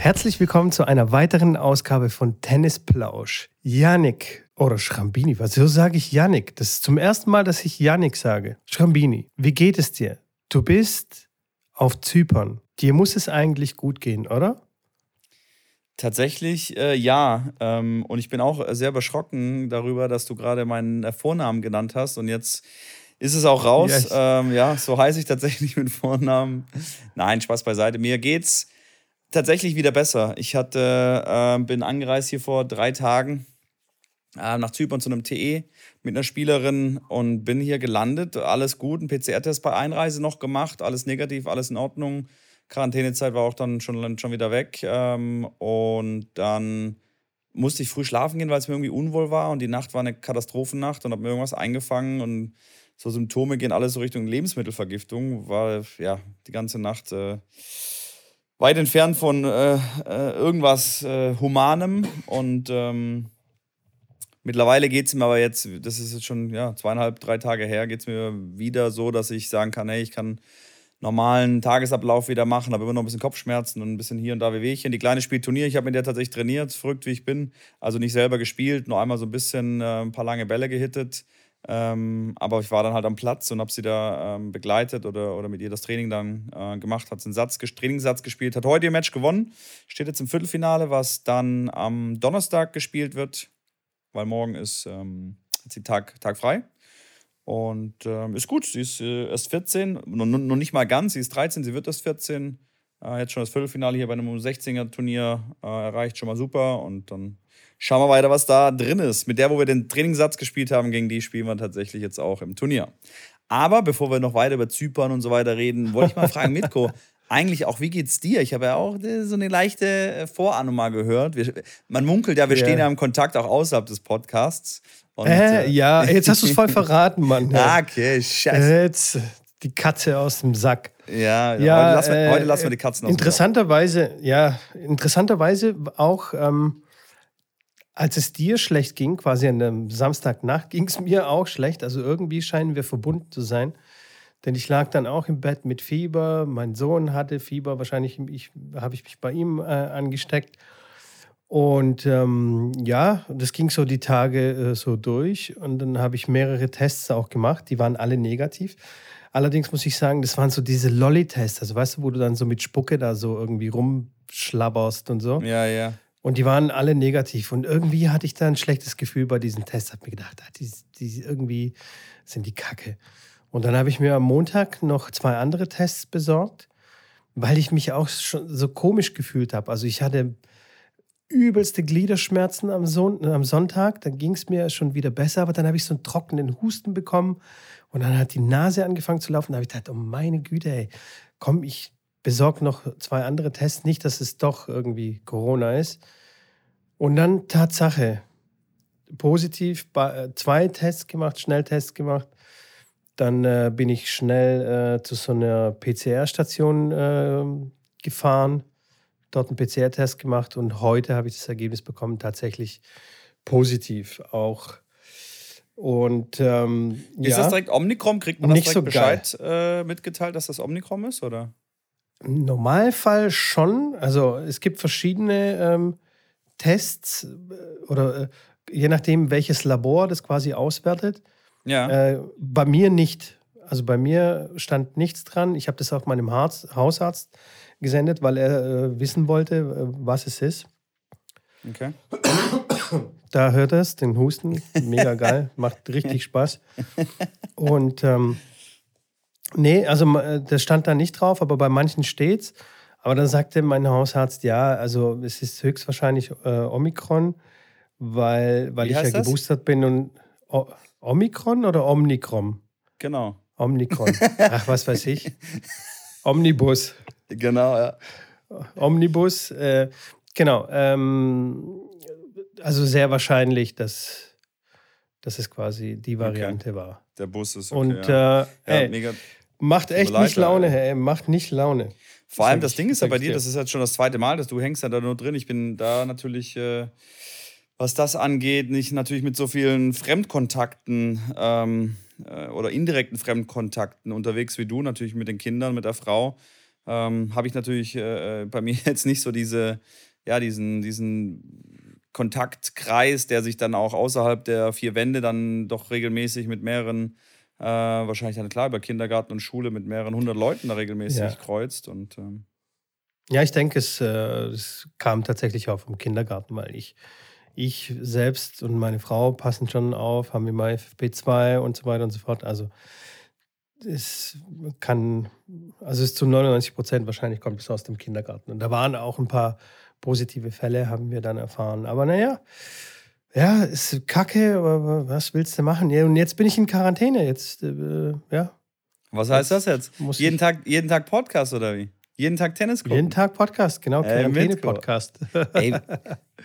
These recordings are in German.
Herzlich willkommen zu einer weiteren Ausgabe von Tennisplausch. Yannick oder Schrambini, was so sage ich Yannick? Das ist zum ersten Mal, dass ich Yannick sage. Schrambini, wie geht es dir? Du bist auf Zypern. Dir muss es eigentlich gut gehen, oder? Tatsächlich äh, ja. Ähm, und ich bin auch sehr beschrocken darüber, dass du gerade meinen äh, Vornamen genannt hast. Und jetzt ist es auch raus. Yes. Ähm, ja, so heiße ich tatsächlich mit Vornamen. Nein, Spaß beiseite. Mir geht's tatsächlich wieder besser. Ich hatte, äh, bin angereist hier vor drei Tagen äh, nach Zypern zu einem TE mit einer Spielerin und bin hier gelandet. Alles gut, ein PCR-Test bei Einreise noch gemacht, alles negativ, alles in Ordnung. Quarantänezeit war auch dann schon, schon wieder weg. Ähm, und dann musste ich früh schlafen gehen, weil es mir irgendwie unwohl war. Und die Nacht war eine Katastrophennacht und habe mir irgendwas eingefangen. Und so Symptome gehen alles so Richtung Lebensmittelvergiftung, weil ja die ganze Nacht äh, weit entfernt von äh, äh, irgendwas äh, Humanem. Und ähm, mittlerweile geht es mir aber jetzt, das ist jetzt schon ja, zweieinhalb, drei Tage her, geht es mir wieder so, dass ich sagen kann, hey, ich kann normalen Tagesablauf wieder machen, habe immer noch ein bisschen Kopfschmerzen und ein bisschen hier und da Wehwehchen. Die Kleine spielt Turnier, ich habe mit der tatsächlich trainiert, verrückt wie ich bin. Also nicht selber gespielt, nur einmal so ein bisschen äh, ein paar lange Bälle gehittet. Ähm, aber ich war dann halt am Platz und habe sie da ähm, begleitet oder, oder mit ihr das Training dann äh, gemacht, hat einen Satz, Trainingssatz gespielt, hat heute ihr Match gewonnen, steht jetzt im Viertelfinale, was dann am Donnerstag gespielt wird, weil morgen ist, ähm, hat sie Tag, Tag frei. Und ähm, ist gut, sie ist äh, erst 14, noch, noch nicht mal ganz, sie ist 13, sie wird erst 14. Äh, jetzt schon das Viertelfinale hier bei einem 16er-Turnier äh, erreicht, schon mal super. Und dann schauen wir weiter, was da drin ist. Mit der, wo wir den Trainingssatz gespielt haben, gegen die spielen wir tatsächlich jetzt auch im Turnier. Aber bevor wir noch weiter über Zypern und so weiter reden, wollte ich mal fragen, Mitko, eigentlich auch, wie geht's dir? Ich habe ja auch äh, so eine leichte äh, Vorahnung mal gehört. Wir, man munkelt ja, wir yeah. stehen ja im Kontakt auch außerhalb des Podcasts. Und, äh, äh, ja, jetzt hast du es voll verraten, Mann. ah, okay, scheiße. Jetzt die Katze aus dem Sack. Ja, ja heute, lassen wir, äh, heute lassen wir die Katzen aus Interessanterweise, ja, interessanterweise auch, ähm, als es dir schlecht ging, quasi an einem Samstagnacht, ging es mir auch schlecht. Also irgendwie scheinen wir verbunden zu sein. Denn ich lag dann auch im Bett mit Fieber. Mein Sohn hatte Fieber. Wahrscheinlich habe ich mich bei ihm äh, angesteckt. Und ähm, ja, das ging so die Tage äh, so durch. Und dann habe ich mehrere Tests auch gemacht. Die waren alle negativ. Allerdings muss ich sagen, das waren so diese Lolli-Tests. Also weißt du, wo du dann so mit Spucke da so irgendwie rumschlabberst und so. Ja, ja. Und die waren alle negativ. Und irgendwie hatte ich da ein schlechtes Gefühl bei diesen Tests. Hab mir gedacht, ah, die, die irgendwie sind die Kacke. Und dann habe ich mir am Montag noch zwei andere Tests besorgt, weil ich mich auch schon so komisch gefühlt habe. Also ich hatte übelste Gliederschmerzen am, Son am Sonntag. Dann ging es mir schon wieder besser, aber dann habe ich so einen trockenen Husten bekommen und dann hat die Nase angefangen zu laufen. Da habe ich gedacht, oh meine Güte, ey, komm, ich besorge noch zwei andere Tests, nicht, dass es doch irgendwie Corona ist. Und dann Tatsache, positiv, äh, zwei Tests gemacht, Schnelltests gemacht. Dann äh, bin ich schnell äh, zu so einer PCR-Station äh, gefahren dort einen PCR-Test gemacht und heute habe ich das Ergebnis bekommen, tatsächlich positiv auch. Und ähm, ist ja, das direkt Omnicrom? Kriegt man das direkt so Bescheid äh, mitgeteilt, dass das Omnicrom ist, oder? Im Normalfall schon. Also es gibt verschiedene ähm, Tests äh, oder äh, je nachdem, welches Labor das quasi auswertet. Ja. Äh, bei mir nicht. Also bei mir stand nichts dran. Ich habe das auch meinem Hausarzt gesendet, weil er äh, wissen wollte, äh, was es ist. Okay. Da hört er es, den Husten. Mega geil, macht richtig Spaß. Und ähm, nee, also äh, das stand da nicht drauf, aber bei manchen steht's. Aber dann sagte mein Hausarzt, ja, also es ist höchstwahrscheinlich äh, Omikron, weil, weil ich ja das? geboostert bin und o Omikron oder Omnikron? Genau. Omnikron. Ach, was weiß ich. Omnibus. Genau, ja. Omnibus, äh, genau. Ähm, also sehr wahrscheinlich, dass, dass es quasi die Variante okay. war. Der Bus ist okay, Und ja. Äh, ey, ja, macht echt nicht Laune, ey. macht nicht Laune. Vor allem das, Ding ist ja bei dir, das ist jetzt schon das zweite Mal, dass du hängst ja da nur drin. Ich bin da natürlich, äh, was das angeht, nicht natürlich mit so vielen Fremdkontakten ähm, äh, oder indirekten Fremdkontakten unterwegs wie du, natürlich mit den Kindern, mit der Frau ähm, habe ich natürlich äh, äh bei mir jetzt nicht so diese, ja, diesen, diesen Kontaktkreis, der sich dann auch außerhalb der vier Wände dann doch regelmäßig mit mehreren, äh, wahrscheinlich dann klar über Kindergarten und Schule mit mehreren hundert Leuten da regelmäßig ja. kreuzt. Und, ähm ja, ich denke, es, äh, es kam tatsächlich auch vom Kindergarten, weil ich ich selbst und meine Frau passen schon auf, haben immer FFP2 und so weiter und so fort. Also es kann, also es ist zu 99 Prozent wahrscheinlich kommt es aus dem Kindergarten. Und da waren auch ein paar positive Fälle, haben wir dann erfahren. Aber naja, ja, ist kacke, aber was willst du machen? Ja, und jetzt bin ich in Quarantäne. Jetzt, äh, ja. Was heißt das jetzt? Jeden Tag, jeden Tag Podcast oder wie? Jeden Tag Tennis gucken? Jeden Tag Podcast, genau. Quarantäne-Podcast. Ey,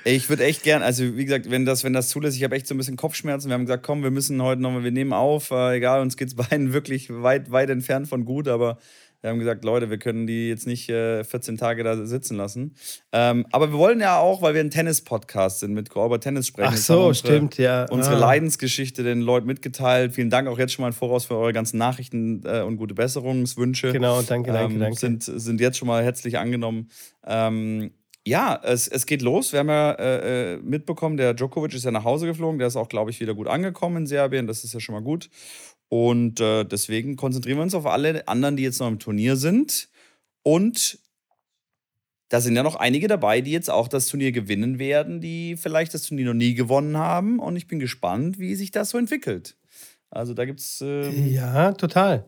ich würde echt gern, also wie gesagt, wenn das, wenn das zulässt, ich habe echt so ein bisschen Kopfschmerzen. Wir haben gesagt, komm, wir müssen heute nochmal, wir nehmen auf. Äh, egal, uns geht es beiden wirklich weit, weit entfernt von gut, aber wir haben gesagt, Leute, wir können die jetzt nicht äh, 14 Tage da sitzen lassen. Ähm, aber wir wollen ja auch, weil wir ein Tennis-Podcast sind, mit über Tennis sprechen. Ach so, unsere, stimmt, ja. Unsere ah. Leidensgeschichte den Leuten mitgeteilt. Vielen Dank auch jetzt schon mal im Voraus für eure ganzen Nachrichten äh, und gute Besserungswünsche. Genau, danke, danke, ähm, danke. Sind, sind jetzt schon mal herzlich angenommen. Ähm, ja, es, es geht los. Wir haben ja äh, äh, mitbekommen, der Djokovic ist ja nach Hause geflogen. Der ist auch, glaube ich, wieder gut angekommen in Serbien. Das ist ja schon mal gut. Und äh, deswegen konzentrieren wir uns auf alle anderen, die jetzt noch im Turnier sind. Und da sind ja noch einige dabei, die jetzt auch das Turnier gewinnen werden, die vielleicht das Turnier noch nie gewonnen haben. Und ich bin gespannt, wie sich das so entwickelt. Also da gibt es. Ähm ja, total.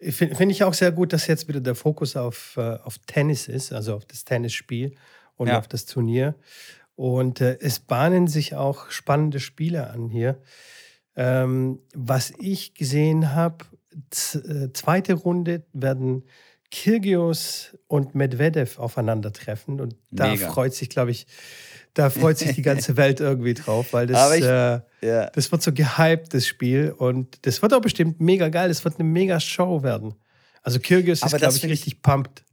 Finde find ich auch sehr gut, dass jetzt wieder der Fokus auf, äh, auf Tennis ist, also auf das Tennisspiel und ja. auf das Turnier. Und äh, es bahnen sich auch spannende Spiele an hier. Ähm, was ich gesehen habe, äh, zweite Runde werden Kirgios und Medvedev aufeinandertreffen. Und da Mega. freut sich, glaube ich, da freut sich die ganze Welt irgendwie drauf, weil das, ich, äh, ja. das wird so gehypt, das Spiel. Und das wird auch bestimmt mega geil. Das wird eine mega Show werden. Also Kirgios ist, glaube ich, richtig pumped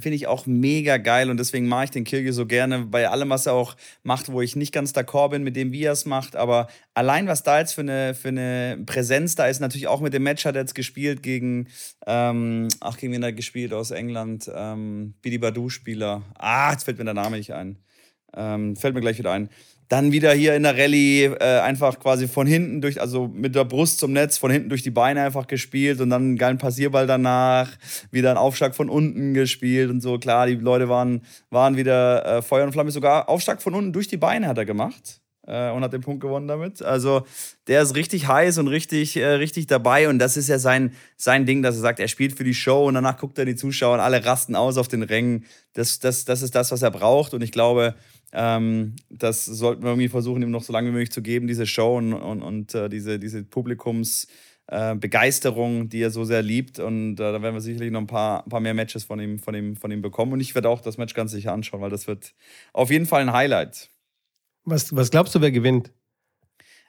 finde ich auch mega geil und deswegen mache ich den Kirge so gerne bei allem, was er auch macht, wo ich nicht ganz d'accord bin mit dem, wie er es macht. Aber allein, was da jetzt für eine, für eine Präsenz da ist, natürlich auch mit dem Match hat er jetzt gespielt gegen, ähm, ach, gegen wen hat er gespielt aus England? Ähm, Bidi Badu-Spieler. Ah, jetzt fällt mir der Name nicht ein. Ähm, fällt mir gleich wieder ein. Dann wieder hier in der Rallye äh, einfach quasi von hinten durch, also mit der Brust zum Netz, von hinten durch die Beine einfach gespielt und dann einen geilen Passierball danach, wieder ein Aufschlag von unten gespielt und so. Klar, die Leute waren, waren wieder äh, Feuer und Flamme. Sogar Aufschlag von unten durch die Beine hat er gemacht äh, und hat den Punkt gewonnen damit. Also der ist richtig heiß und richtig, äh, richtig dabei und das ist ja sein, sein Ding, dass er sagt, er spielt für die Show und danach guckt er die Zuschauer und alle rasten aus auf den Rängen. Das, das, das ist das, was er braucht und ich glaube, ähm, das sollten wir irgendwie versuchen, ihm noch so lange wie möglich zu geben, diese Show und, und, und äh, diese, diese Publikumsbegeisterung, äh, die er so sehr liebt. Und äh, da werden wir sicherlich noch ein paar, ein paar mehr Matches von ihm, von, ihm, von ihm bekommen. Und ich werde auch das Match ganz sicher anschauen, weil das wird auf jeden Fall ein Highlight. Was, was glaubst du, wer gewinnt?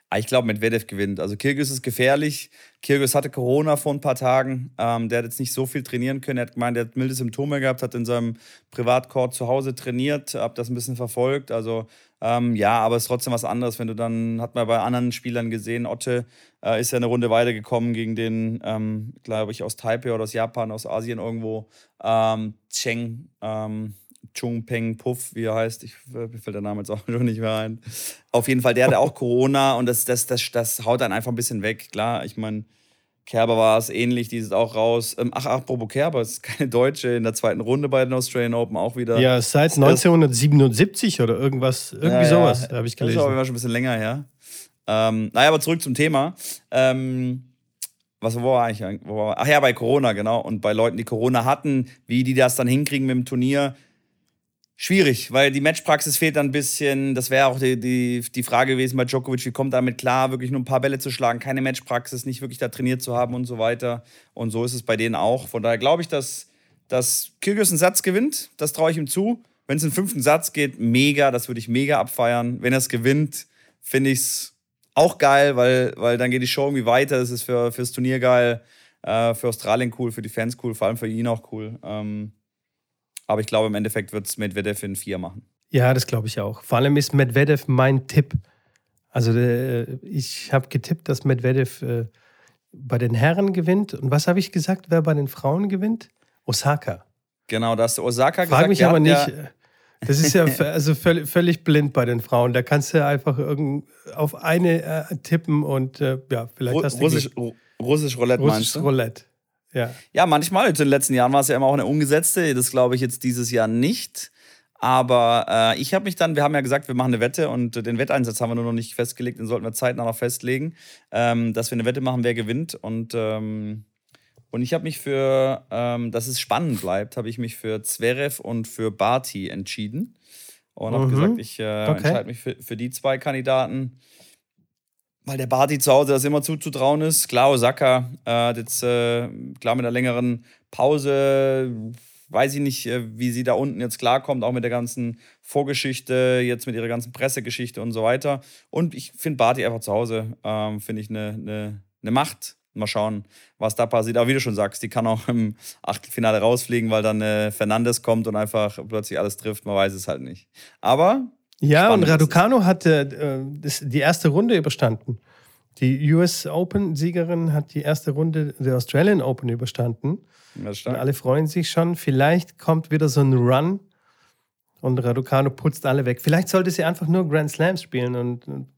Ah, ich glaube, Medvedev gewinnt. Also Kirgis ist gefährlich. Kirgis hatte Corona vor ein paar Tagen. Ähm, der hat jetzt nicht so viel trainieren können. Er hat gemeint, er hat milde Symptome gehabt, hat in seinem Privatcourt zu Hause trainiert, hab das ein bisschen verfolgt. Also ähm, ja, aber es ist trotzdem was anderes, wenn du dann, hat man bei anderen Spielern gesehen, Otte äh, ist ja eine Runde weitergekommen gegen den, ähm, glaube ich, aus Taipei oder aus Japan, aus Asien irgendwo, ähm, Cheng. Chung Peng Puff, wie er heißt. Ich, mir fällt der Name jetzt auch schon nicht mehr ein. Auf jeden Fall, der hatte auch Corona und das, das, das, das haut dann einfach ein bisschen weg. Klar, ich meine, Kerber war es ähnlich, die ist auch raus. Ähm, ach, apropos Kerber, ist keine Deutsche in der zweiten Runde bei den Australian Open auch wieder. Ja, seit 1977 oder irgendwas, irgendwie ja, sowas, ja, habe ich gelesen. Das ist aber schon ein bisschen länger her. Ähm, naja, aber zurück zum Thema. Ähm, was wo war ich? Wo war, ach ja, bei Corona, genau. Und bei Leuten, die Corona hatten, wie die das dann hinkriegen mit dem Turnier. Schwierig, weil die Matchpraxis fehlt dann ein bisschen. Das wäre auch die, die, die Frage gewesen bei Djokovic, wie kommt damit klar, wirklich nur ein paar Bälle zu schlagen, keine Matchpraxis, nicht wirklich da trainiert zu haben und so weiter. Und so ist es bei denen auch. Von daher glaube ich, dass, dass Kyrgios einen Satz gewinnt. Das traue ich ihm zu. Wenn es einen fünften Satz geht, mega, das würde ich mega abfeiern. Wenn er es gewinnt, finde ich es auch geil, weil, weil dann geht die Show irgendwie weiter. Es ist für, fürs Turnier geil, äh, für Australien cool, für die Fans cool, vor allem für ihn auch cool. Ähm, aber ich glaube, im Endeffekt wird es Medvedev in vier machen. Ja, das glaube ich auch. Vor allem ist Medvedev mein Tipp. Also äh, ich habe getippt, dass Medvedev äh, bei den Herren gewinnt. Und was habe ich gesagt, wer bei den Frauen gewinnt? Osaka. Genau, das Osaka gesagt. Frag mich aber nicht. Ja, das ist ja also völlig, blind bei den Frauen. Da kannst du einfach irgend auf eine äh, tippen und äh, ja, vielleicht hast du. Russisch, Russisch Roulette Russisch meinst du? Roulette. Ja. ja, manchmal. In den letzten Jahren war es ja immer auch eine umgesetzte. Das glaube ich jetzt dieses Jahr nicht. Aber äh, ich habe mich dann, wir haben ja gesagt, wir machen eine Wette und den Wetteinsatz haben wir nur noch nicht festgelegt, den sollten wir zeitnah noch festlegen, ähm, dass wir eine Wette machen, wer gewinnt. Und, ähm, und ich habe mich für, ähm, dass es spannend bleibt, habe ich mich für Zverev und für Barty entschieden. Und habe mhm. gesagt, ich äh, okay. entscheide mich für, für die zwei Kandidaten, weil der Barty zu Hause das immer zuzutrauen ist. Klar, Osaka äh, jetzt äh, klar mit einer längeren Pause weiß ich nicht, äh, wie sie da unten jetzt klarkommt, auch mit der ganzen Vorgeschichte, jetzt mit ihrer ganzen Pressegeschichte und so weiter. Und ich finde Barty einfach zu Hause, ähm, finde ich eine, eine, eine Macht. Mal schauen, was da passiert. Aber wie du schon sagst, die kann auch im Achtelfinale rausfliegen, weil dann äh, Fernandes kommt und einfach plötzlich alles trifft. Man weiß es halt nicht. Aber. Ja, und Raducano hat äh, die erste Runde überstanden. Die US Open-Siegerin hat die erste Runde der Australian Open überstanden. Und alle freuen sich schon. Vielleicht kommt wieder so ein Run und Raducano putzt alle weg. Vielleicht sollte sie einfach nur Grand Slams spielen und, und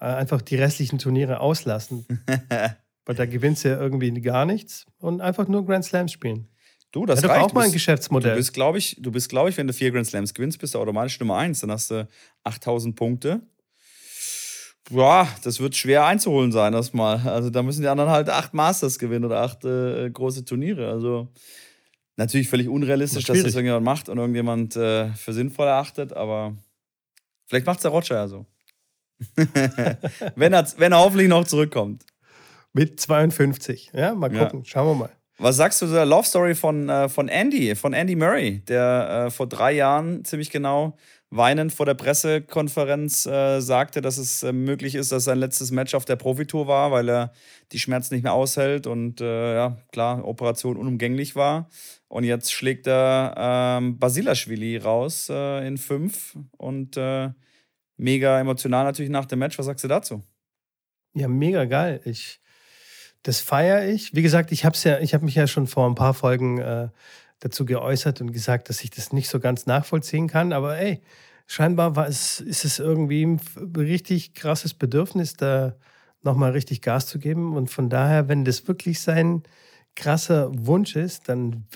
äh, einfach die restlichen Turniere auslassen. Weil da gewinnt sie ja irgendwie gar nichts und einfach nur Grand Slams spielen. Du, das ja, reicht. auch mal ein Geschäftsmodell. Du bist, glaube ich, du bist, glaube ich, wenn du vier Grand Slams gewinnst, bist du automatisch Nummer eins. Dann hast du 8000 Punkte ja, das wird schwer einzuholen sein, erstmal. Also da müssen die anderen halt acht Masters gewinnen oder acht äh, große Turniere. Also natürlich völlig unrealistisch, das dass das irgendjemand macht und irgendjemand äh, für sinnvoll erachtet, aber vielleicht macht es der Roger ja so. wenn, er, wenn er hoffentlich noch zurückkommt. Mit 52. Ja, mal gucken. Ja. Schauen wir mal. Was sagst du zur Love Story von, äh, von Andy, von Andy Murray, der äh, vor drei Jahren ziemlich genau weinend vor der Pressekonferenz äh, sagte, dass es äh, möglich ist, dass sein letztes Match auf der Profitour war, weil er die Schmerzen nicht mehr aushält und äh, ja, klar, Operation unumgänglich war. Und jetzt schlägt er ähm, Basilashvili raus äh, in fünf und mega emotional natürlich nach dem Match. Was sagst du dazu? Ja, mega geil. Ich, das feiere ich. Wie gesagt, ich habe ja, ich habe mich ja schon vor ein paar Folgen äh, dazu geäußert und gesagt, dass ich das nicht so ganz nachvollziehen kann. Aber ey, scheinbar war es, ist es irgendwie ein richtig krasses Bedürfnis, da nochmal richtig Gas zu geben. Und von daher, wenn das wirklich sein krasser Wunsch ist, dann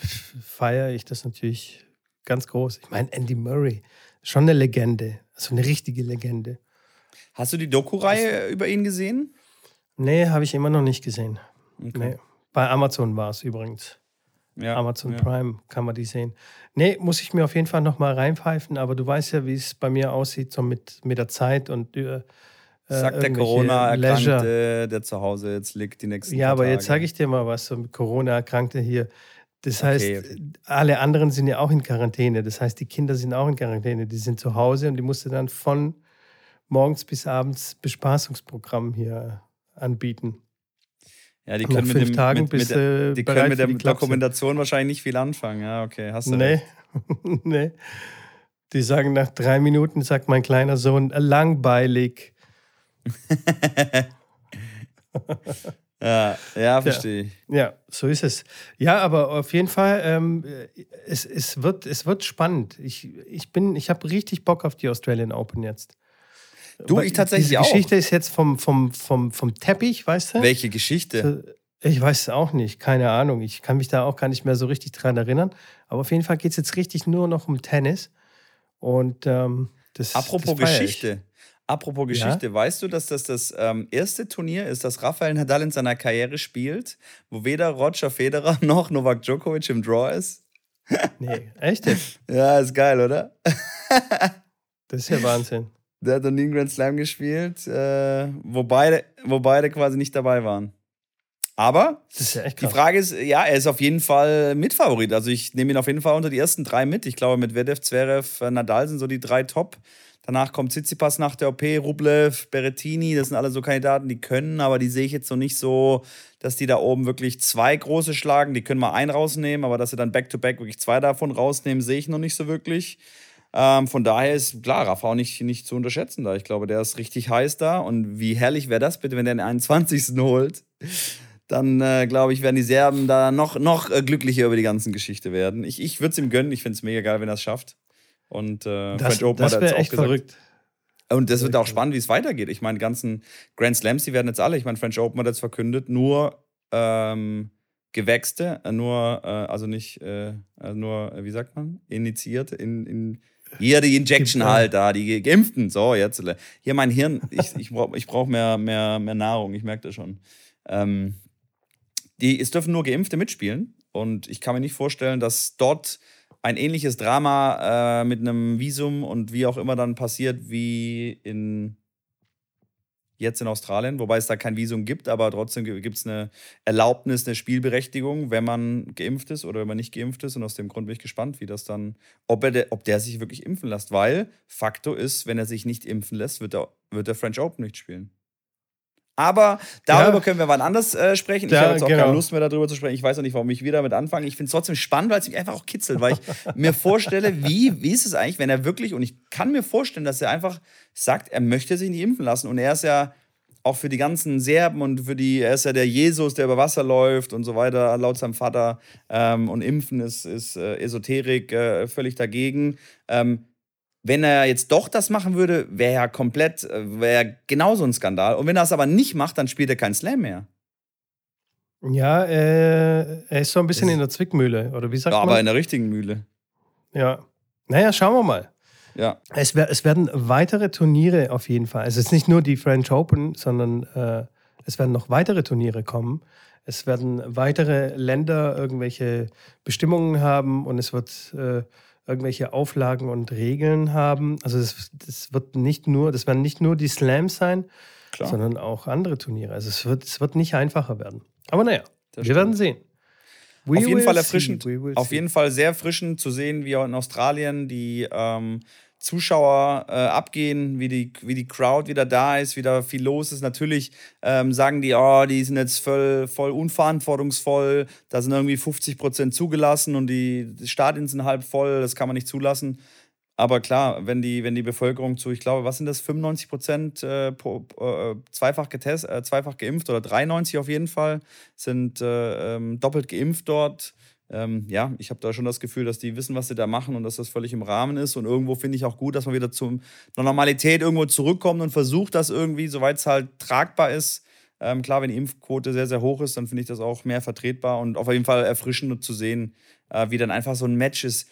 feiere ich das natürlich ganz groß. Ich meine, Andy Murray, schon eine Legende, also eine richtige Legende. Hast du die Doku-Reihe über ihn gesehen? Nee, habe ich immer noch nicht gesehen. Okay. Nee. Bei Amazon war es übrigens. Ja, Amazon ja. Prime kann man die sehen. Nee, muss ich mir auf jeden Fall nochmal reinpfeifen, aber du weißt ja, wie es bei mir aussieht, so mit, mit der Zeit und äh, Sagt der Corona-Erkrankte, der zu Hause jetzt liegt die nächsten Ja, aber Tage. jetzt sage ich dir mal was, so Corona-Erkrankte hier. Das heißt, okay. alle anderen sind ja auch in Quarantäne. Das heißt, die Kinder sind auch in Quarantäne. Die sind zu Hause und die musste dann von morgens bis abends Bespaßungsprogramm hier anbieten. Ja, die können, mit, dem, Tagen mit, mit, der, die können mit der Dokumentation wahrscheinlich nicht viel anfangen. Ja, okay, hast du Nee, nee. Die sagen nach drei Minuten, sagt mein kleiner Sohn, langweilig. ja, ja, verstehe ich. Ja, ja, so ist es. Ja, aber auf jeden Fall, ähm, es, es, wird, es wird spannend. Ich, ich, ich habe richtig Bock auf die Australian Open jetzt. Du, ich tatsächlich die auch. Die Geschichte ist jetzt vom, vom, vom, vom Teppich, weißt du? Welche Geschichte? Ich weiß es auch nicht, keine Ahnung. Ich kann mich da auch gar nicht mehr so richtig dran erinnern. Aber auf jeden Fall geht es jetzt richtig nur noch um Tennis. Und ähm, das Apropos das Geschichte. Apropos Geschichte, ja? weißt du, dass das das ähm, erste Turnier ist, das Rafael Nadal in seiner Karriere spielt, wo weder Roger Federer noch Novak Djokovic im Draw ist? nee, echt ja, ist geil, oder? das ist ja Wahnsinn. Der hat noch nie einen Grand Slam gespielt, äh, wo, beide, wo beide quasi nicht dabei waren. Aber ja die Frage ist, ja, er ist auf jeden Fall Mitfavorit. Also ich nehme ihn auf jeden Fall unter die ersten drei mit. Ich glaube, mit Vedev, Zverev, äh, Nadal sind so die drei Top. Danach kommt Tsitsipas nach der OP, Rublev, Berettini. Das sind alle so Kandidaten, die können, aber die sehe ich jetzt noch nicht so, dass die da oben wirklich zwei große schlagen. Die können mal einen rausnehmen, aber dass sie dann back-to-back -back wirklich zwei davon rausnehmen, sehe ich noch nicht so wirklich. Ähm, von daher ist klar, Rafa auch nicht, nicht zu unterschätzen da. Ich glaube, der ist richtig heiß da. Und wie herrlich wäre das bitte, wenn der den 21. holt? dann äh, glaube ich, werden die Serben da noch, noch äh, glücklicher über die ganze Geschichte werden. Ich, ich würde es ihm gönnen. Ich finde es mega geil, wenn er es schafft. Und äh, das, French Open das wäre echt gesagt. verrückt. Und das wird auch spannend, wie es weitergeht. Ich meine, die ganzen Grand Slams, die werden jetzt alle, ich meine, French Open hat jetzt verkündet, nur ähm, Gewächste, äh, nur, äh, also nicht, äh, nur, wie sagt man, initiiert, in, in hier die Injection halt da, die Geimpften. So, jetzt. Hier mein Hirn, ich, ich brauche ich brauch mehr, mehr, mehr Nahrung, ich merke das schon. Ähm, die, es dürfen nur Geimpfte mitspielen. Und ich kann mir nicht vorstellen, dass dort ein ähnliches Drama äh, mit einem Visum und wie auch immer dann passiert wie in jetzt in Australien, wobei es da kein Visum gibt, aber trotzdem gibt es eine Erlaubnis, eine Spielberechtigung, wenn man geimpft ist oder wenn man nicht geimpft ist. Und aus dem Grund bin ich gespannt, wie das dann, ob, er ob der sich wirklich impfen lässt. Weil Faktor ist, wenn er sich nicht impfen lässt, wird er, wird der French Open nicht spielen. Aber darüber ja. können wir wann anders äh, sprechen. Ich habe jetzt auch genau. keine Lust mehr darüber zu sprechen. Ich weiß auch nicht, warum ich wieder damit anfange. Ich finde es trotzdem spannend, weil es mich einfach auch kitzelt, weil ich mir vorstelle, wie, wie ist es eigentlich, wenn er wirklich, und ich kann mir vorstellen, dass er einfach sagt, er möchte sich nicht impfen lassen. Und er ist ja auch für die ganzen Serben und für die, er ist ja der Jesus, der über Wasser läuft und so weiter, laut seinem Vater. Ähm, und Impfen ist, ist äh, Esoterik äh, völlig dagegen. Ähm, wenn er jetzt doch das machen würde, wäre er komplett, äh, wäre genauso ein Skandal. Und wenn er es aber nicht macht, dann spielt er keinen Slam mehr. Ja, äh, er ist so ein bisschen das in der Zwickmühle, oder wie sagt ja, man? Aber in der richtigen Mühle. Ja. Naja, schauen wir mal. Ja. Es, es werden weitere Turniere auf jeden Fall. Es ist nicht nur die French Open, sondern äh, es werden noch weitere Turniere kommen. Es werden weitere Länder irgendwelche Bestimmungen haben und es wird äh, irgendwelche Auflagen und Regeln haben. Also das, das wird nicht nur, das werden nicht nur die Slams sein, Klar. sondern auch andere Turniere. Also es wird, es wird nicht einfacher werden. Aber naja, das wir stimmt. werden sehen. We auf jeden Fall erfrischend. Auf jeden Fall sehr erfrischend zu sehen, wie auch in Australien die ähm, Zuschauer äh, abgehen, wie die, wie die Crowd wieder da ist, wieder viel los ist. Natürlich ähm, sagen die, oh, die sind jetzt voll, voll unverantwortungsvoll, da sind irgendwie 50 Prozent zugelassen und die, die Stadien sind halb voll, das kann man nicht zulassen. Aber klar, wenn die, wenn die Bevölkerung zu, ich glaube, was sind das, 95 Prozent äh, äh, zweifach, getest, äh, zweifach geimpft oder 93 auf jeden Fall, sind äh, ähm, doppelt geimpft dort ähm, ja, ich habe da schon das Gefühl, dass die wissen, was sie da machen und dass das völlig im Rahmen ist. Und irgendwo finde ich auch gut, dass man wieder zur Normalität irgendwo zurückkommt und versucht, das irgendwie, soweit es halt tragbar ist. Ähm, klar, wenn die Impfquote sehr, sehr hoch ist, dann finde ich das auch mehr vertretbar und auf jeden Fall erfrischend zu sehen, äh, wie dann einfach so ein Match ist.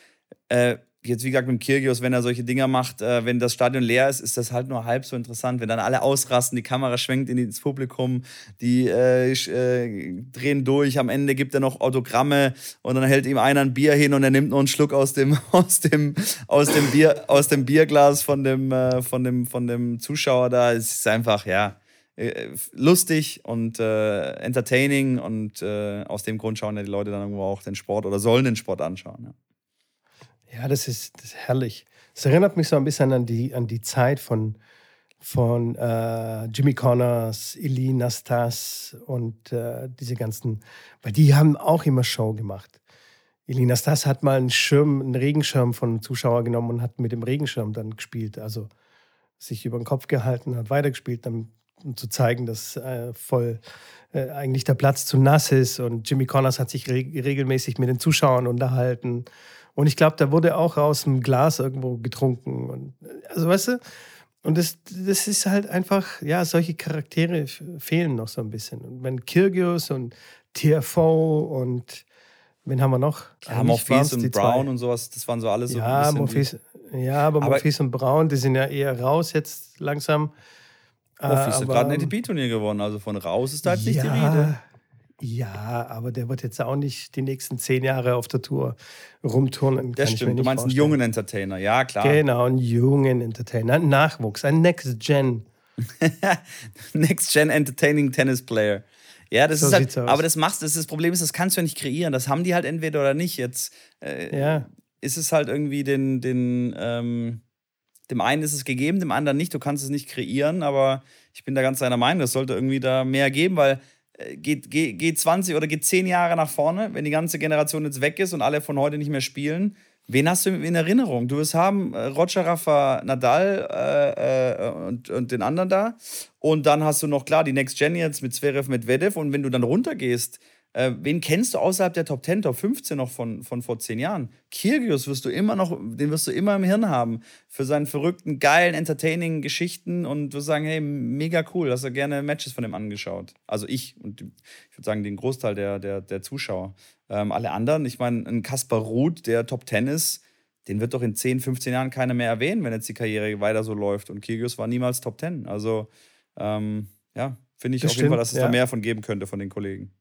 Äh, jetzt wie gesagt mit Kirgios, wenn er solche Dinger macht, äh, wenn das Stadion leer ist, ist das halt nur halb so interessant. Wenn dann alle ausrasten, die Kamera schwenkt ins Publikum, die äh, äh, drehen durch, am Ende gibt er noch Autogramme und dann hält ihm einer ein Bier hin und er nimmt noch einen Schluck aus dem, aus dem, aus dem, Bier, aus dem Bierglas von dem, äh, von, dem, von dem Zuschauer da. Es ist einfach, ja, äh, lustig und äh, entertaining und aus dem Grund schauen ja die Leute dann irgendwo auch den Sport oder sollen den Sport anschauen. Ja. Ja, das ist, das ist herrlich. Es erinnert mich so ein bisschen an die, an die Zeit von, von äh, Jimmy Connors, Ili Nastas und äh, diese ganzen, weil die haben auch immer Show gemacht. Ili Nastas hat mal einen Schirm, einen Regenschirm von einem Zuschauer genommen und hat mit dem Regenschirm dann gespielt. Also sich über den Kopf gehalten, hat weitergespielt, um zu zeigen, dass äh, voll äh, eigentlich der Platz zu nass ist. Und Jimmy Connors hat sich re regelmäßig mit den Zuschauern unterhalten. Und ich glaube, da wurde auch aus dem Glas irgendwo getrunken. Und, also weißt du, und das, das ist halt einfach, ja, solche Charaktere fehlen noch so ein bisschen. Und wenn Kirgios und TFO und wen haben wir noch? Ja, Morpheus und Brown zwei. und sowas, das waren so alles so ja, Morpheus, ja, aber, aber Morpheus und Brown, die sind ja eher raus jetzt langsam. Morpheus äh, hat gerade ein ATP-Turnier gewonnen, also von raus ist da jetzt ja, nicht die Rede. Ja, aber der wird jetzt auch nicht die nächsten zehn Jahre auf der Tour rumturnen. Das stimmt, du meinst vorstellen. einen jungen Entertainer, ja klar. Genau, einen jungen Entertainer, ein Nachwuchs, ein Next Gen. Next Gen Entertaining Tennis Player. Ja, das so ist halt, aber das machst, das, das Problem ist, das kannst du ja nicht kreieren. Das haben die halt entweder oder nicht. Jetzt äh, ja. ist es halt irgendwie den, den ähm, dem einen ist es gegeben, dem anderen nicht. Du kannst es nicht kreieren, aber ich bin da ganz deiner Meinung, es sollte irgendwie da mehr geben, weil geht, geht, geht 20 oder geht 10 Jahre nach vorne, wenn die ganze Generation jetzt weg ist und alle von heute nicht mehr spielen, Wen hast du in Erinnerung? Du wirst haben äh, Roger Rafa Nadal äh, äh, und, und den anderen da. Und dann hast du noch klar die Next Gen jetzt mit Zverev, Medvedev. Und wenn du dann runtergehst, äh, wen kennst du außerhalb der Top 10, Top 15 noch von, von vor zehn Jahren? Kyrgios wirst du immer noch, den wirst du immer im Hirn haben. Für seinen verrückten, geilen, entertaining Geschichten und wirst sagen, hey, mega cool, hast du gerne Matches von dem angeschaut. Also ich und ich würde sagen, den Großteil der, der, der Zuschauer. Ähm, alle anderen, ich meine, ein Kaspar Ruth, der Top 10 ist, den wird doch in 10, 15 Jahren keiner mehr erwähnen, wenn jetzt die Karriere weiter so läuft. Und Kyrgios war niemals Top 10. Also, ähm, ja, finde ich das auf stimmt, jeden Fall, dass es ja. da mehr von geben könnte von den Kollegen.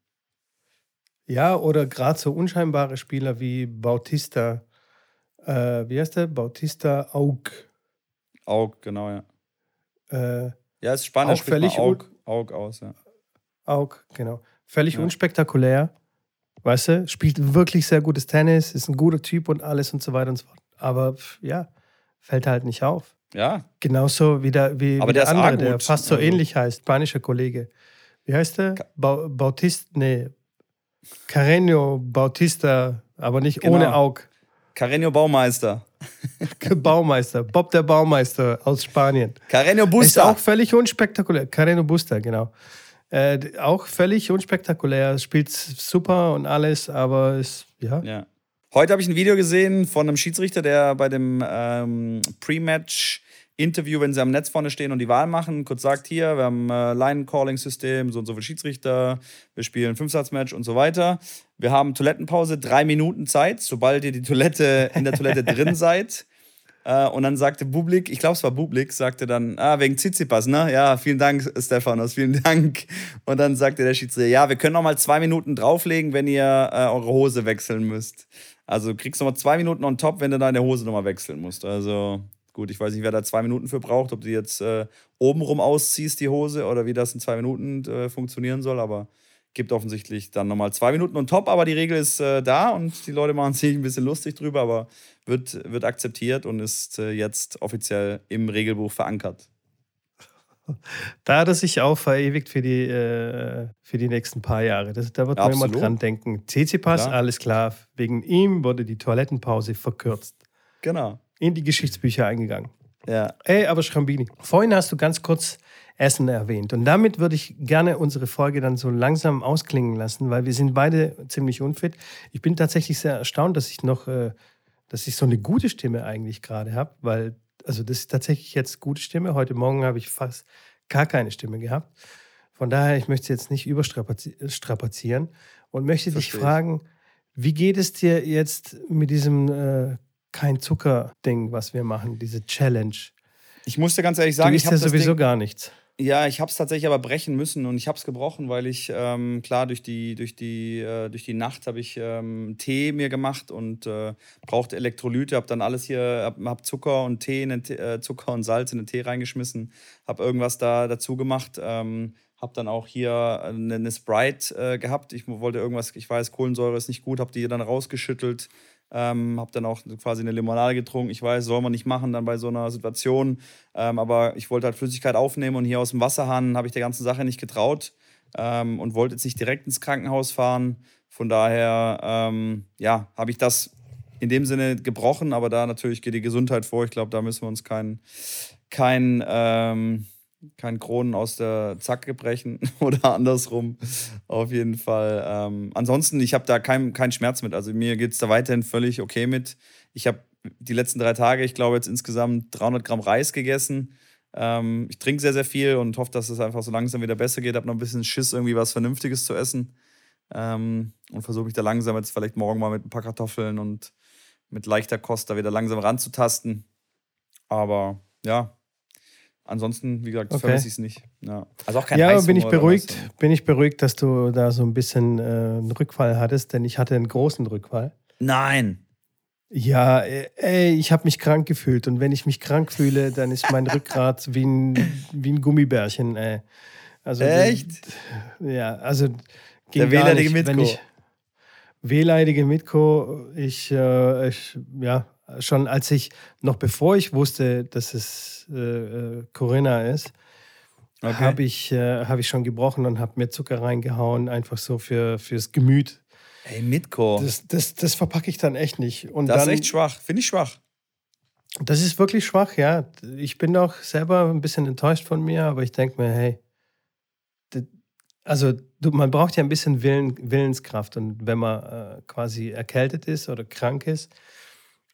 Ja, oder gerade so unscheinbare Spieler wie Bautista, äh, wie heißt der? Bautista Aug. Aug, genau, ja. Äh, ja, ist spannend, auch völlig Aug, Aug aus, ja. Aug, genau. Völlig ja. unspektakulär, weißt du, spielt wirklich sehr gutes Tennis, ist ein guter Typ und alles und so weiter und so fort. Aber ja, fällt halt nicht auf. Ja. Genauso wie der, wie, Aber wie der, der andere, der fast so also. ähnlich heißt, spanischer Kollege. Wie heißt der? Ba Bautista, nee, Carreño Bautista, aber nicht genau. ohne Aug. Carreño Baumeister. Baumeister, Bob der Baumeister aus Spanien. Carreño Busta. Ist auch völlig unspektakulär. Carreño Busta, genau. Äh, auch völlig unspektakulär, spielt super und alles, aber ist, ja. ja. Heute habe ich ein Video gesehen von einem Schiedsrichter, der bei dem ähm, Pre-Match Interview, wenn sie am Netz vorne stehen und die Wahl machen, kurz sagt hier, wir haben äh, Line-Calling-System, so und so viele Schiedsrichter, wir spielen Fünfsatzmatch und so weiter. Wir haben Toilettenpause, drei Minuten Zeit, sobald ihr die Toilette in der Toilette drin seid. Äh, und dann sagte Bublik, ich glaube es war Bublik, sagte dann, ah, wegen Tsitsipas, ne? Ja, vielen Dank, Stefanos, vielen Dank. Und dann sagte der Schiedsrichter, ja, wir können noch mal zwei Minuten drauflegen, wenn ihr äh, eure Hose wechseln müsst. Also kriegst du noch mal zwei Minuten on top, wenn du deine Hose noch mal wechseln musst. Also Gut, ich weiß nicht, wer da zwei Minuten für braucht, ob du jetzt äh, obenrum ausziehst, die Hose, oder wie das in zwei Minuten äh, funktionieren soll, aber gibt offensichtlich dann nochmal zwei Minuten und top, aber die Regel ist äh, da und die Leute machen sich ein bisschen lustig drüber, aber wird, wird akzeptiert und ist äh, jetzt offiziell im Regelbuch verankert. Da hat er sich auch verewigt für die, äh, für die nächsten paar Jahre. Das, da wird man Absolut. immer dran denken. CC-Pass, alles klar. Wegen ihm wurde die Toilettenpause verkürzt. Genau in die Geschichtsbücher eingegangen. Ja. Ey, aber Schrambini, vorhin hast du ganz kurz Essen erwähnt. Und damit würde ich gerne unsere Folge dann so langsam ausklingen lassen, weil wir sind beide ziemlich unfit. Ich bin tatsächlich sehr erstaunt, dass ich noch, äh, dass ich so eine gute Stimme eigentlich gerade habe, weil, also das ist tatsächlich jetzt gute Stimme. Heute Morgen habe ich fast gar keine Stimme gehabt. Von daher, ich möchte jetzt nicht überstrapazieren und möchte Verstehe. dich fragen, wie geht es dir jetzt mit diesem äh, kein Zucker-Ding, was wir machen, diese Challenge. Ich musste ganz ehrlich sagen, du ich habe ja sowieso Ding, gar nichts. Ja, ich habe es tatsächlich aber brechen müssen und ich habe es gebrochen, weil ich ähm, klar durch die durch die äh, durch die Nacht habe ich ähm, Tee mir gemacht und äh, brauchte Elektrolyte, habe dann alles hier, habe hab Zucker und Tee, in den, äh, Zucker und Salz in den Tee reingeschmissen, habe irgendwas da dazu gemacht. Ähm, habe dann auch hier eine, eine Sprite äh, gehabt. Ich wollte irgendwas, ich weiß, Kohlensäure ist nicht gut, habe die dann rausgeschüttelt, ähm, habe dann auch quasi eine Limonade getrunken. Ich weiß, soll man nicht machen dann bei so einer Situation. Ähm, aber ich wollte halt Flüssigkeit aufnehmen und hier aus dem Wasserhahn habe ich der ganzen Sache nicht getraut ähm, und wollte jetzt nicht direkt ins Krankenhaus fahren. Von daher, ähm, ja, habe ich das in dem Sinne gebrochen, aber da natürlich geht die Gesundheit vor. Ich glaube, da müssen wir uns kein, kein ähm, kein Kronen aus der Zacke brechen oder andersrum. Auf jeden Fall. Ähm, ansonsten, ich habe da keinen kein Schmerz mit. Also mir geht es da weiterhin völlig okay mit. Ich habe die letzten drei Tage, ich glaube, jetzt insgesamt 300 Gramm Reis gegessen. Ähm, ich trinke sehr, sehr viel und hoffe, dass es einfach so langsam wieder besser geht. Habe noch ein bisschen Schiss, irgendwie was Vernünftiges zu essen. Ähm, und versuche mich da langsam jetzt vielleicht morgen mal mit ein paar Kartoffeln und mit leichter Kost da wieder langsam ranzutasten. Aber ja, Ansonsten, wie gesagt, okay. vermisse ich es nicht. Ja, also auch kein ja bin ich beruhigt, bin ich beruhigt, dass du da so ein bisschen äh, einen Rückfall hattest, denn ich hatte einen großen Rückfall. Nein. Ja, äh, ey, ich habe mich krank gefühlt und wenn ich mich krank fühle, dann ist mein Rückgrat wie ein, wie ein Gummibärchen. Ey. Also, Echt? Ja, also der wehleidige Mitko. Ich, wehleidige Mitko, ich, äh, ich, ja, schon als ich, noch bevor ich wusste, dass es äh, äh Corinna ist, okay. habe ich, äh, hab ich schon gebrochen und habe mir Zucker reingehauen, einfach so für, fürs Gemüt. Ey, Mitko. Das, das, das verpacke ich dann echt nicht. Und das dann, ist echt schwach. Finde ich schwach. Das ist wirklich schwach, ja. Ich bin auch selber ein bisschen enttäuscht von mir, aber ich denke mir, hey, also du, man braucht ja ein bisschen Willen, Willenskraft und wenn man äh, quasi erkältet ist oder krank ist,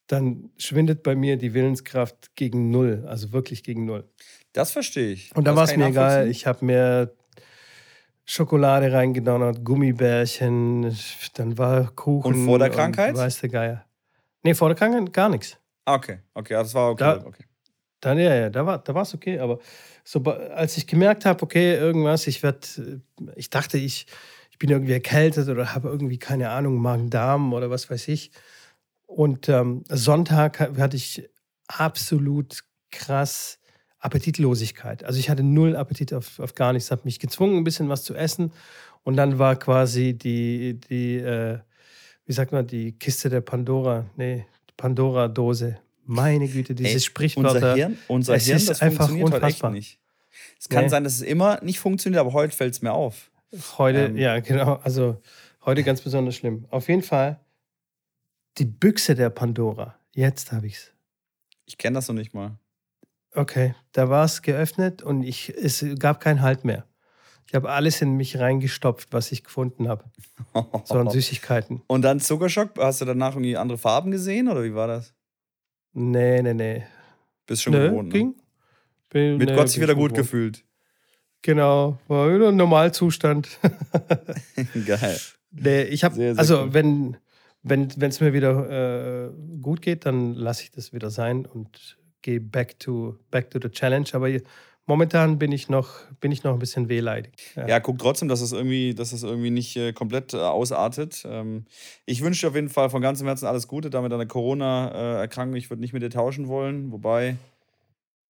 dann schwindet bei mir die Willenskraft gegen null, also wirklich gegen null. Das verstehe ich. Und da war es mir egal. Ich habe mir Schokolade reingedonnert, Gummibärchen, dann war Kuchen. Und vor der Krankheit? Weiß der Geier. Nee, vor der Krankheit gar nichts. Okay, okay, das war okay. Da, okay. Dann, ja, ja, da war da es okay. Aber so, als ich gemerkt habe, okay, irgendwas, ich werde, ich dachte, ich, ich bin irgendwie erkältet oder habe irgendwie, keine Ahnung, Magen-Darm oder was weiß ich. Und ähm, Sonntag hatte ich absolut krass Appetitlosigkeit. Also ich hatte null Appetit auf, auf gar nichts, habe mich gezwungen, ein bisschen was zu essen. Und dann war quasi die, die äh, wie sagt man, die Kiste der Pandora, nee, Pandora-Dose. Meine Güte, dieses Sprichwort. Unser Hirn, unser es Hirn, das einfach funktioniert unfassbar. heute nicht. Es kann nee. sein, dass es immer nicht funktioniert, aber heute fällt es mir auf. Heute, ähm. ja, genau. Also heute ganz besonders schlimm. Auf jeden Fall die Büchse der Pandora. Jetzt habe ich es. Ich kenne das noch nicht mal. Okay, da war es geöffnet und ich, es gab keinen Halt mehr. Ich habe alles in mich reingestopft, was ich gefunden habe. So an Süßigkeiten. Und dann Zuckerschock? Hast du danach irgendwie andere Farben gesehen oder wie war das? Nee, nee, nee. Bist schon Nö, gewohnt. Ne? Ging. Bin, Mit nee, Gott sich wieder gut gewohnt. gefühlt. Genau, war wieder ein Normalzustand. Geil. Nee, ich habe, also cool. wenn wenn es mir wieder äh, gut geht, dann lasse ich das wieder sein und gehe back to back to the challenge. Aber momentan bin ich noch, bin ich noch ein bisschen wehleidig. Ja, ja guck trotzdem, dass es irgendwie, dass es irgendwie nicht äh, komplett äh, ausartet. Ähm, ich wünsche dir auf jeden Fall von ganzem Herzen alles Gute, damit deine Corona-Erkrankung. ich würde nicht mit dir tauschen wollen, wobei,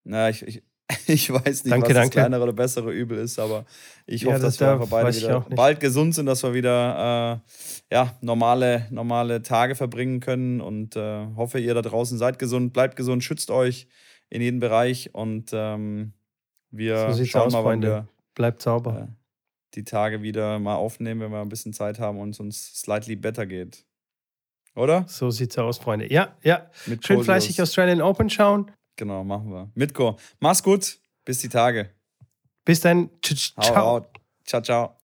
na, ich, ich, ich weiß nicht, danke, was danke. das kleinere oder bessere Übel ist, aber ich ja, hoffe, das dass wir einfach beide wieder bald gesund sind, dass wir wieder äh, ja, normale, normale Tage verbringen können und äh, hoffe, ihr da draußen seid gesund, bleibt gesund, schützt euch in jedem Bereich und ähm, wir so schauen aus, mal, wann wir bleibt sauber. Äh, die Tage wieder mal aufnehmen, wenn wir ein bisschen Zeit haben und es uns slightly better geht. Oder? So sieht's aus, Freunde. Ja, ja. Mit Schön fleißig Australian Open schauen. Genau, machen wir. Mitko. Mach's gut. Bis die Tage. Bis dann. Ciao. Ciao, ciao.